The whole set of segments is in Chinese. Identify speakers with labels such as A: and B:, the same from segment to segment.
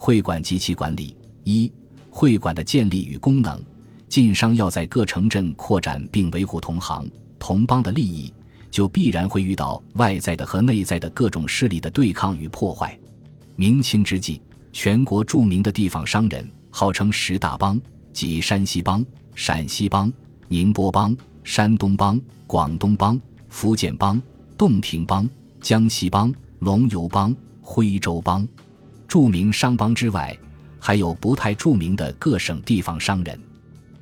A: 会馆及其管理。一、会馆的建立与功能。晋商要在各城镇扩展并维护同行同邦的利益，就必然会遇到外在的和内在的各种势力的对抗与破坏。明清之际，全国著名的地方商人号称十大帮，即山西帮、陕西帮、宁波帮、山东帮、广东帮、福建帮、洞庭帮、江西帮、龙游帮、徽州帮。著名商帮之外，还有不太著名的各省地方商人。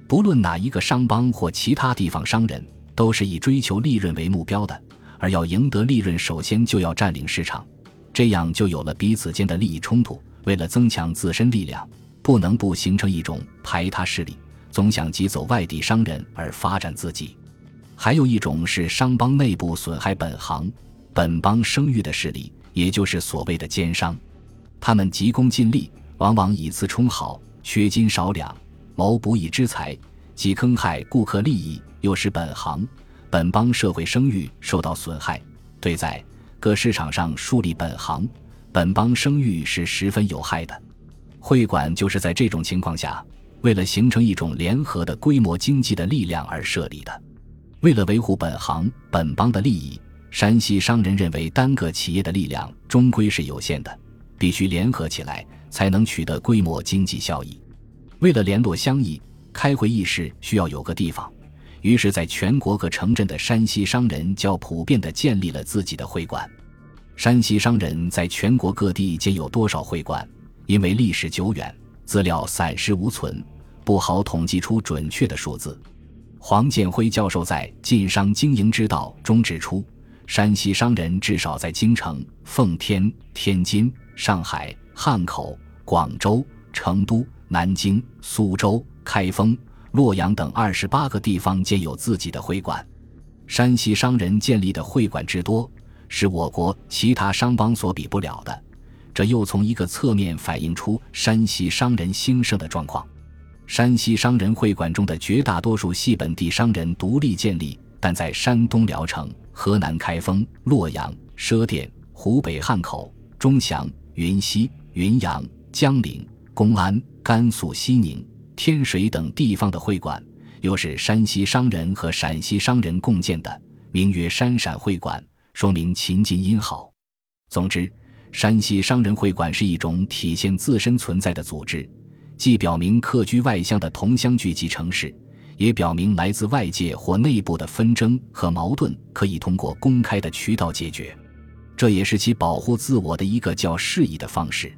A: 不论哪一个商帮或其他地方商人，都是以追求利润为目标的，而要赢得利润，首先就要占领市场，这样就有了彼此间的利益冲突。为了增强自身力量，不能不形成一种排他势力，总想挤走外地商人而发展自己。还有一种是商帮内部损害本行、本帮声誉的势力，也就是所谓的奸商。他们急功近利，往往以次充好，缺斤少两。谋不义之财，既坑害顾客利益，又使本行、本帮社会声誉受到损害。对在各市场上树立本行、本帮声誉是十分有害的。会馆就是在这种情况下，为了形成一种联合的规模经济的力量而设立的。为了维护本行、本帮的利益，山西商人认为单个企业的力量终归是有限的，必须联合起来，才能取得规模经济效益。为了联络乡谊，开会议事需要有个地方，于是，在全国各城镇的山西商人较普遍地建立了自己的会馆。山西商人在全国各地建有多少会馆？因为历史久远，资料散失无存，不好统计出准确的数字。黄建辉教授在《晋商经营之道》中指出，山西商人至少在京城、奉天、天津、上海、汉口、广州、成都。南京、苏州、开封、洛阳等二十八个地方建有自己的会馆。山西商人建立的会馆之多，是我国其他商帮所比不了的。这又从一个侧面反映出山西商人兴盛的状况。山西商人会馆中的绝大多数系本地商人独立建立，但在山东聊城、河南开封、洛阳、赊店、湖北汉口、钟祥、云溪、云阳、江陵、公安。甘肃西宁、天水等地方的会馆，又是山西商人和陕西商人共建的，名曰山陕会馆，说明秦晋姻好。总之，山西商人会馆是一种体现自身存在的组织，既表明客居外乡的同乡聚集城市，也表明来自外界或内部的纷争和矛盾可以通过公开的渠道解决，这也是其保护自我的一个较适宜的方式。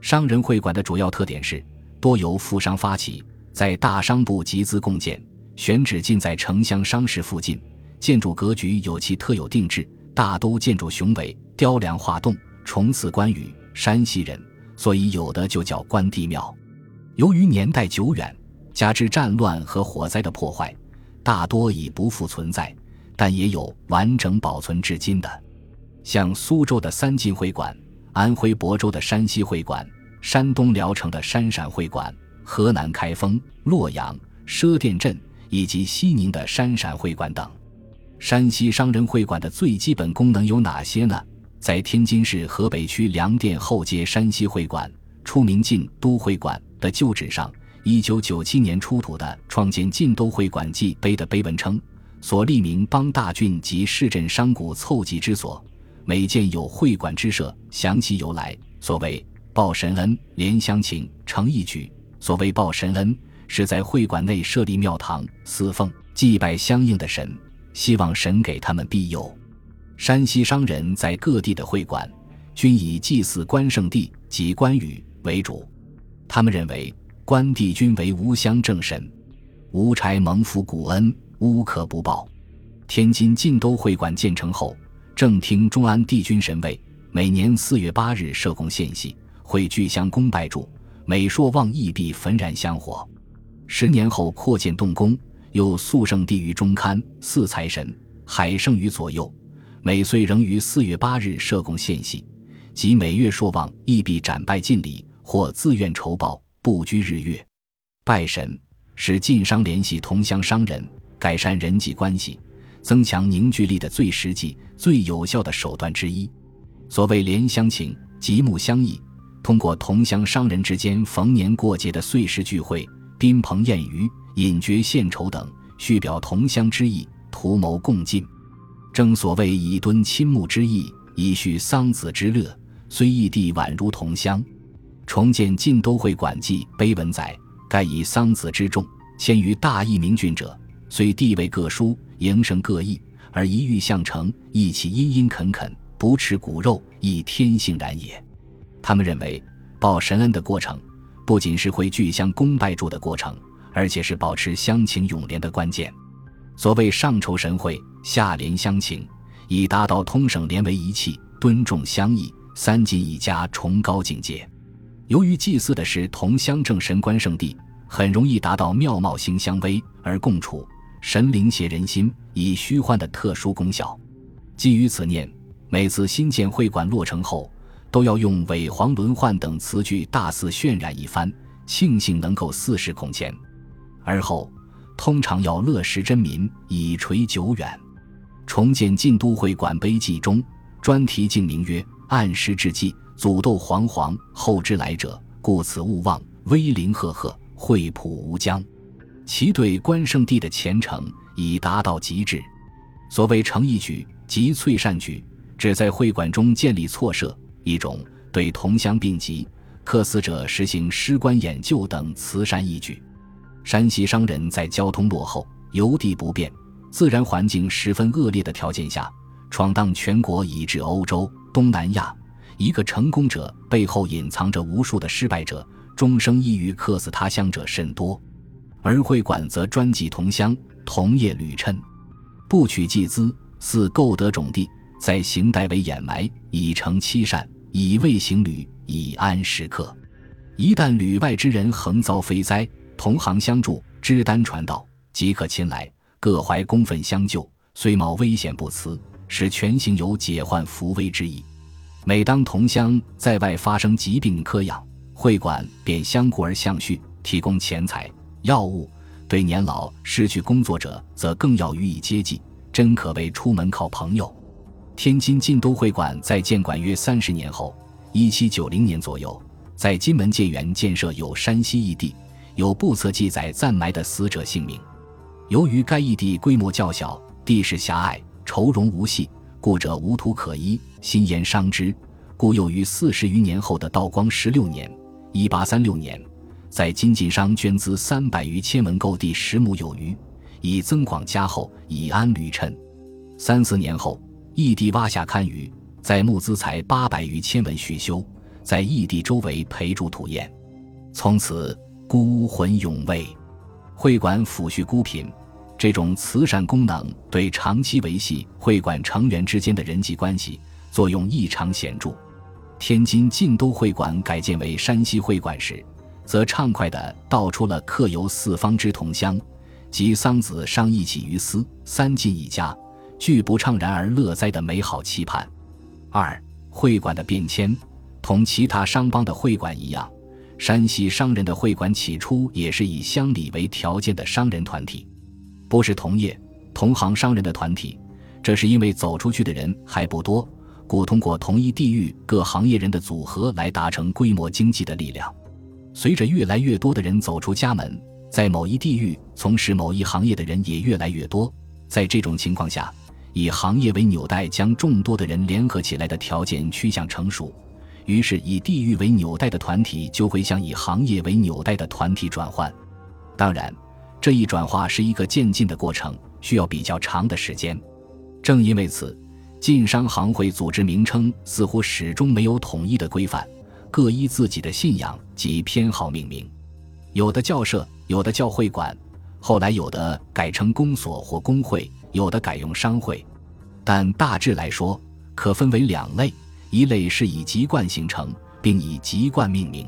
A: 商人会馆的主要特点是。多由富商发起，在大商部集资共建，选址近在城乡商市附近，建筑格局有其特有定制，大都建筑雄伟，雕梁画栋，重似关羽。山西人，所以有的就叫关帝庙。由于年代久远，加之战乱和火灾的破坏，大多已不复存在，但也有完整保存至今的，像苏州的三晋会馆，安徽亳州的山西会馆。山东聊城的山陕会馆，河南开封、洛阳赊店镇以及西宁的山陕会馆等，山西商人会馆的最基本功能有哪些呢？在天津市河北区粮店后街山西会馆出名晋都会馆的旧址上，一九九七年出土的创建晋都会馆记碑的碑文称：“所立名邦大郡及市镇商贾凑集之所，每见有会馆之设，详其由来。”所谓。报神恩，联乡情，成义举。所谓报神恩，是在会馆内设立庙堂、祀奉、祭拜相应的神，希望神给他们庇佑。山西商人在各地的会馆，均以祭祀关圣帝及关羽为主。他们认为关帝君为无乡正神，无柴蒙福古恩，无可不报。天津晋都会馆建成后，正厅中安帝君神位，每年四月八日设供献祭。会聚乡公拜祝，每朔望义必焚燃香火。十年后扩建动工，又肃圣帝于中龛，祀财神海圣于左右。每岁仍于四月八日设供献祭，即每月朔望义必斩拜尽礼，或自愿酬报，不拘日月。拜神使晋商联系同乡商人、改善人际关系、增强凝聚力的最实际、最有效的手段之一。所谓联乡情，极目相忆。通过同乡商人之间逢年过节的岁时聚会、宾朋宴余、饮爵献酬等，叙表同乡之意，图谋共进。正所谓以敦亲睦之意，以叙桑梓之乐。虽异地，宛如同乡。重建晋都会馆记碑文载：盖以桑梓之众，迁于大义明郡者，虽地位各殊，营生各异，而一遇相成，一起殷殷恳恳，不吃骨肉，亦天性然也。他们认为，报神恩的过程，不仅是会聚乡公拜祝的过程，而且是保持乡情永联的关键。所谓上酬神会，下联乡情，以达到通省连为一气，敦重乡义。三晋一家崇高境界，由于祭祀的是同乡正神官圣地，很容易达到庙貌兴相威而共处，神灵协人心以虚幻的特殊功效。基于此念，每次新建会馆落成后，都要用尾黄轮换等词句大肆渲染一番，庆幸能够四世空前。而后通常要乐时真民，以垂久远。重建晋都会馆碑记中专题敬名曰。暗时之际，祖斗煌煌，后之来者，故此勿忘。威灵赫赫，惠普无疆。其对关圣帝的虔诚已达到极致。所谓诚义举即粹善举，指在会馆中建立错设，一种对同乡病疾、客死者实行尸棺掩救等慈善义举。山西商人在交通落后、邮递不便、自然环境十分恶劣的条件下，闯荡全国以至欧洲。东南亚，一个成功者背后隐藏着无数的失败者，终生抑郁客死他乡者甚多。而会馆则专记同乡，同业旅趁，不取祭资，似购得种地，在行代为掩埋，以成欺善，以卫行旅，以安时刻。一旦旅外之人横遭非灾，同行相助，知单传道，即可亲来，各怀公愤相救，虽冒危险不辞。使全行有解患扶危之意。每当同乡在外发生疾病科养，会馆便相顾而相续，提供钱财、药物；对年老失去工作者，则更要予以接济，真可谓出门靠朋友。天津晋都会馆在建馆约三十年后，一七九零年左右，在金门建园建设有山西异地，有不测记载暂埋的死者姓名。由于该异地规模较小，地势狭隘。愁容无隙，故者无土可依，心言伤之。故又于四十余年后的道光十六年（一八三六年），在金晋商捐资三百余千文购地十亩有余，以增广加厚，以安旅趁。三四年后，义地挖下堪舆，在募资才八百余千文续修，在义地周围培筑土堰，从此孤魂永慰。会馆抚恤孤贫。这种慈善功能对长期维系会馆成员之间的人际关系作用异常显著。天津晋都会馆改建为山西会馆时，则畅快地道出了客游四方之同乡，及桑梓商议起于斯，三晋一家俱不怅然而乐哉的美好期盼。二会馆的变迁，同其他商帮的会馆一样，山西商人的会馆起初也是以乡里为条件的商人团体。不是同业、同行商人的团体，这是因为走出去的人还不多，故通过同一地域各行业人的组合来达成规模经济的力量。随着越来越多的人走出家门，在某一地域从事某一行业的人也越来越多，在这种情况下，以行业为纽带将众多的人联合起来的条件趋向成熟，于是以地域为纽带的团体就会向以行业为纽带的团体转换。当然。这一转化是一个渐进的过程，需要比较长的时间。正因为此，晋商行会组织名称似乎始终没有统一的规范，各依自己的信仰及偏好命名，有的教社，有的教会馆，后来有的改成公所或工会，有的改用商会。但大致来说，可分为两类：一类是以籍贯形成，并以籍贯命名；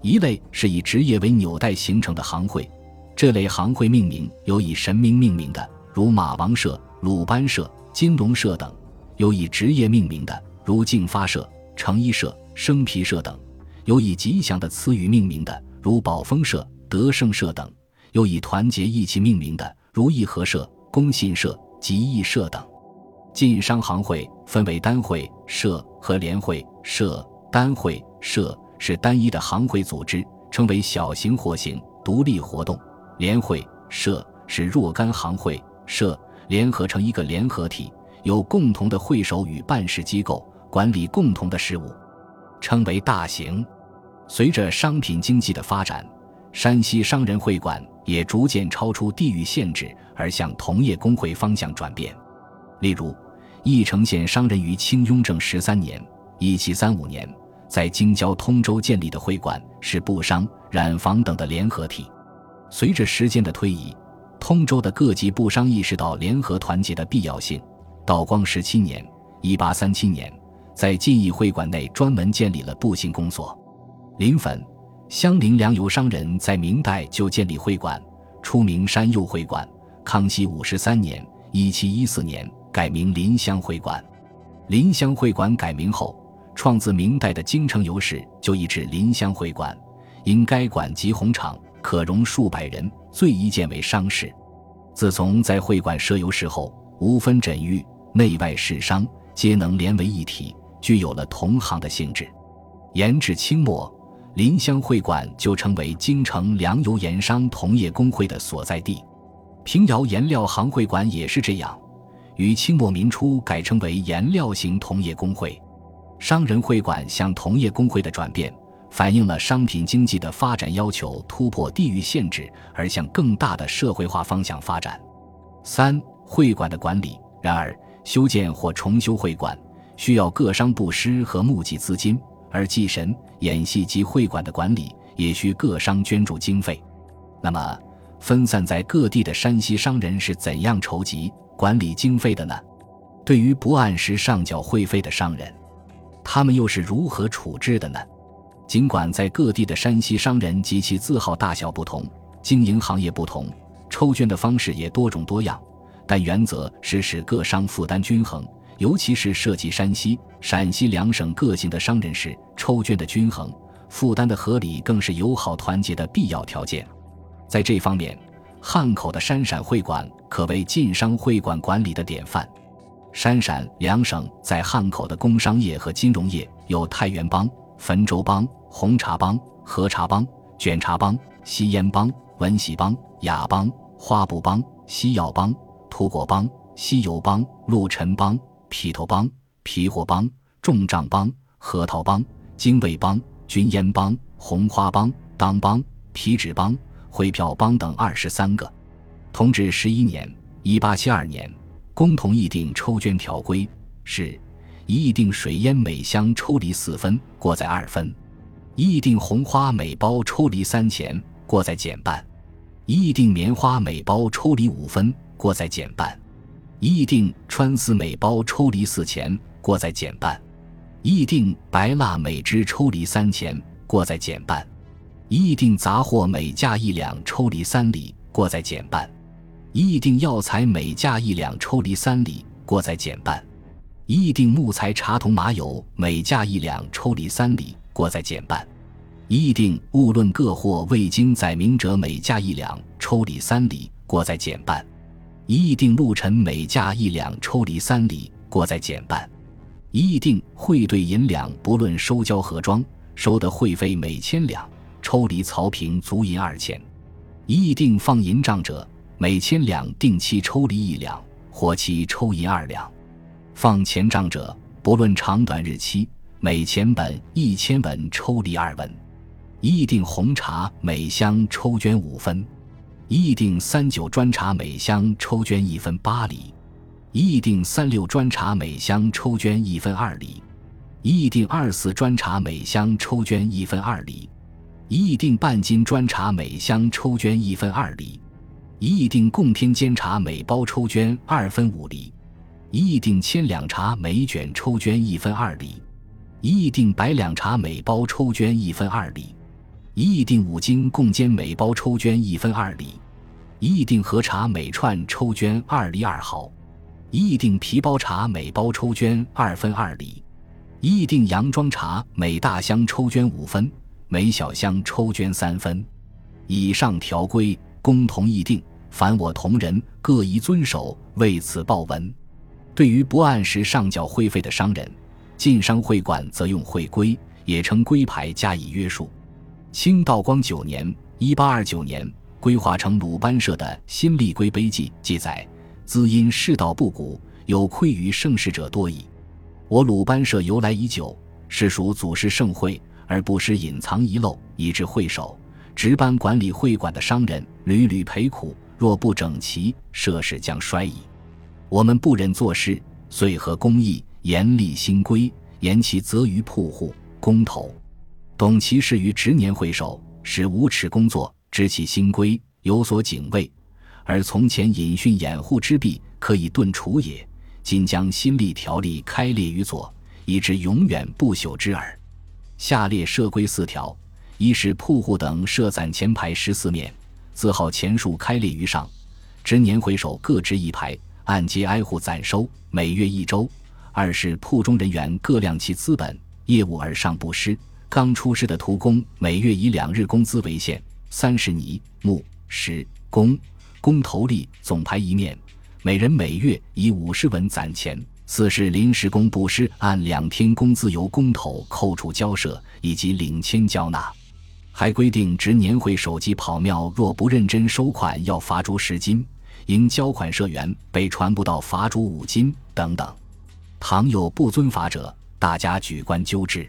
A: 一类是以职业为纽带形成的行会。这类行会命名有以神明命名的，如马王社、鲁班社、金龙社等；有以职业命名的，如净发社、成衣社、生皮社等；有以吉祥的词语命名的，如宝丰社、德胜社等；有以团结义气命名的，如义和社、工信社、吉义社等。晋商行会分为单会、社和联会、社、单会、社、是单一的行会组织，称为小型或型独立活动；联会社是若干行会社联合成一个联合体，有共同的会首与办事机构，管理共同的事务，称为大型。随着商品经济的发展，山西商人会馆也逐渐超出地域限制，而向同业工会方向转变。例如，义城县商人于清雍正十三年（一七三五年）在京郊通州建立的会馆，是布商、染坊等的联合体。随着时间的推移，通州的各级布商意识到联合团结的必要性。道光十七年（一八三七年），在晋义会馆内专门建立了布行公所。临汾、襄陵粮油商人在明代就建立会馆，出名山右会馆。康熙五十三年（一七一四年）改名临湘会馆。临湘会馆改名后，创自明代的京城油市就移至临湘会馆。因该馆集红场，可容数百人，最宜建为商市。自从在会馆设油市后，无分枕域，内外市商皆能连为一体，具有了同行的性质。延至清末。临湘会馆就成为京城粮油盐商同业工会的所在地，平遥颜料行会馆也是这样，于清末民初改称为颜料型同业工会。商人会馆向同业工会的转变，反映了商品经济的发展要求突破地域限制，而向更大的社会化方向发展。三会馆的管理，然而修建或重修会馆需要各商布施和募集资金。而祭神、演戏及会馆的管理也需各商捐助经费。那么，分散在各地的山西商人是怎样筹集管理经费的呢？对于不按时上缴会费的商人，他们又是如何处置的呢？尽管在各地的山西商人及其字号大小不同，经营行业不同，抽捐的方式也多种多样，但原则是使各商负担均衡。尤其是涉及山西、陕西两省各性的商人时，抽捐的均衡、负担的合理，更是友好团结的必要条件。在这方面，汉口的山陕会馆可谓晋商会馆管理的典范。山陕两省在汉口的工商业和金融业有太原帮、汾州帮、红茶帮、河茶帮、卷茶帮、吸烟帮、文喜帮、雅帮、花布帮、西药帮、土果帮、西游帮、陆陈帮。皮头帮、皮货帮、重账帮、核桃帮、精卫帮、军烟帮、红花帮、当帮、皮纸帮、汇票帮等二十三个。同治十一年（一八七二年），公同议定抽捐条规，是：一议定水烟每箱抽离四分，过在二分；一议定红花每包抽离三钱，过在减半；一议定棉花每包抽离五分，过在减半。议定穿丝每包抽离四钱，过再减半；议定白蜡每支抽离三钱，过再减半；议定杂货每价一两，抽离三厘，过再减半；议定药材每价一两，抽离三厘，过再减半；议定木材茶铜麻油每价一两，抽离三厘，过再减半；议定勿论各货未经载明者每价一两，抽离三厘，过再减半。一议定陆陈每价一两，抽离三厘，过再减半；一议定汇兑银两，不论收交何庄，收得会费每千两，抽离曹平足银二千；一议定放银账者，每千两定期抽离一两，活期抽银二两；放钱账者，不论长短日期，每钱本一千文抽离二文；一议定红茶每箱抽捐五分。一议定三九砖茶每箱抽捐一分八厘，一议定三六砖茶每箱抽捐一分二厘，一议定二四砖茶每箱抽捐一分二厘，一议定半斤砖茶每箱抽捐一分二厘，一议定共天煎茶每包抽捐二分五厘，一议定千两茶每卷抽捐一分二厘，一议定百两茶每包抽捐一分二厘。一议定五斤共煎每包抽捐一分二厘，一议定和茶每串抽捐二厘二毫，一议定皮包茶每包抽捐二分二厘，一议定洋装茶每大箱抽捐五分，每小箱抽捐三分。以上条规公同议定，凡我同仁各宜遵守，为此报文。对于不按时上缴会费的商人，晋商会馆则用会规。也称规牌加以约束。清道光九年（一八二九年），规划成鲁班社的新立规碑记记载：“兹因世道不古，有愧于盛世者多矣。我鲁班社由来已久，是属祖师盛会，而不失隐藏遗漏，以致会首值班管理会馆的商人屡屡赔苦。若不整齐，社事将衰矣。我们不忍做事，遂合公义，严厉新规，言其责于铺户工头，董其事于执年会首，使无耻工作，知其新规，有所警卫。而从前隐训掩护之弊，可以顿除也。今将新立条例开列于左，以致永远不朽之耳。下列设规四条：一是铺户等设攒前排十四面，字号钱数开列于上，执年回首各执一排，按揭挨户攒收，每月一周。二是铺中人员各量其资本业务而上不失，刚出师的徒工每月以两日工资为限。三是泥木石工工头利总排一面。每人每月以五十文攒钱。四是临时工不施，按两天工资由工头扣除交涉以及领签交纳。还规定值年会手机跑庙若不认真收款，要罚逐十金；应交款社员被传不到，罚逐五金等等。倘有不遵法者，大家举官纠之。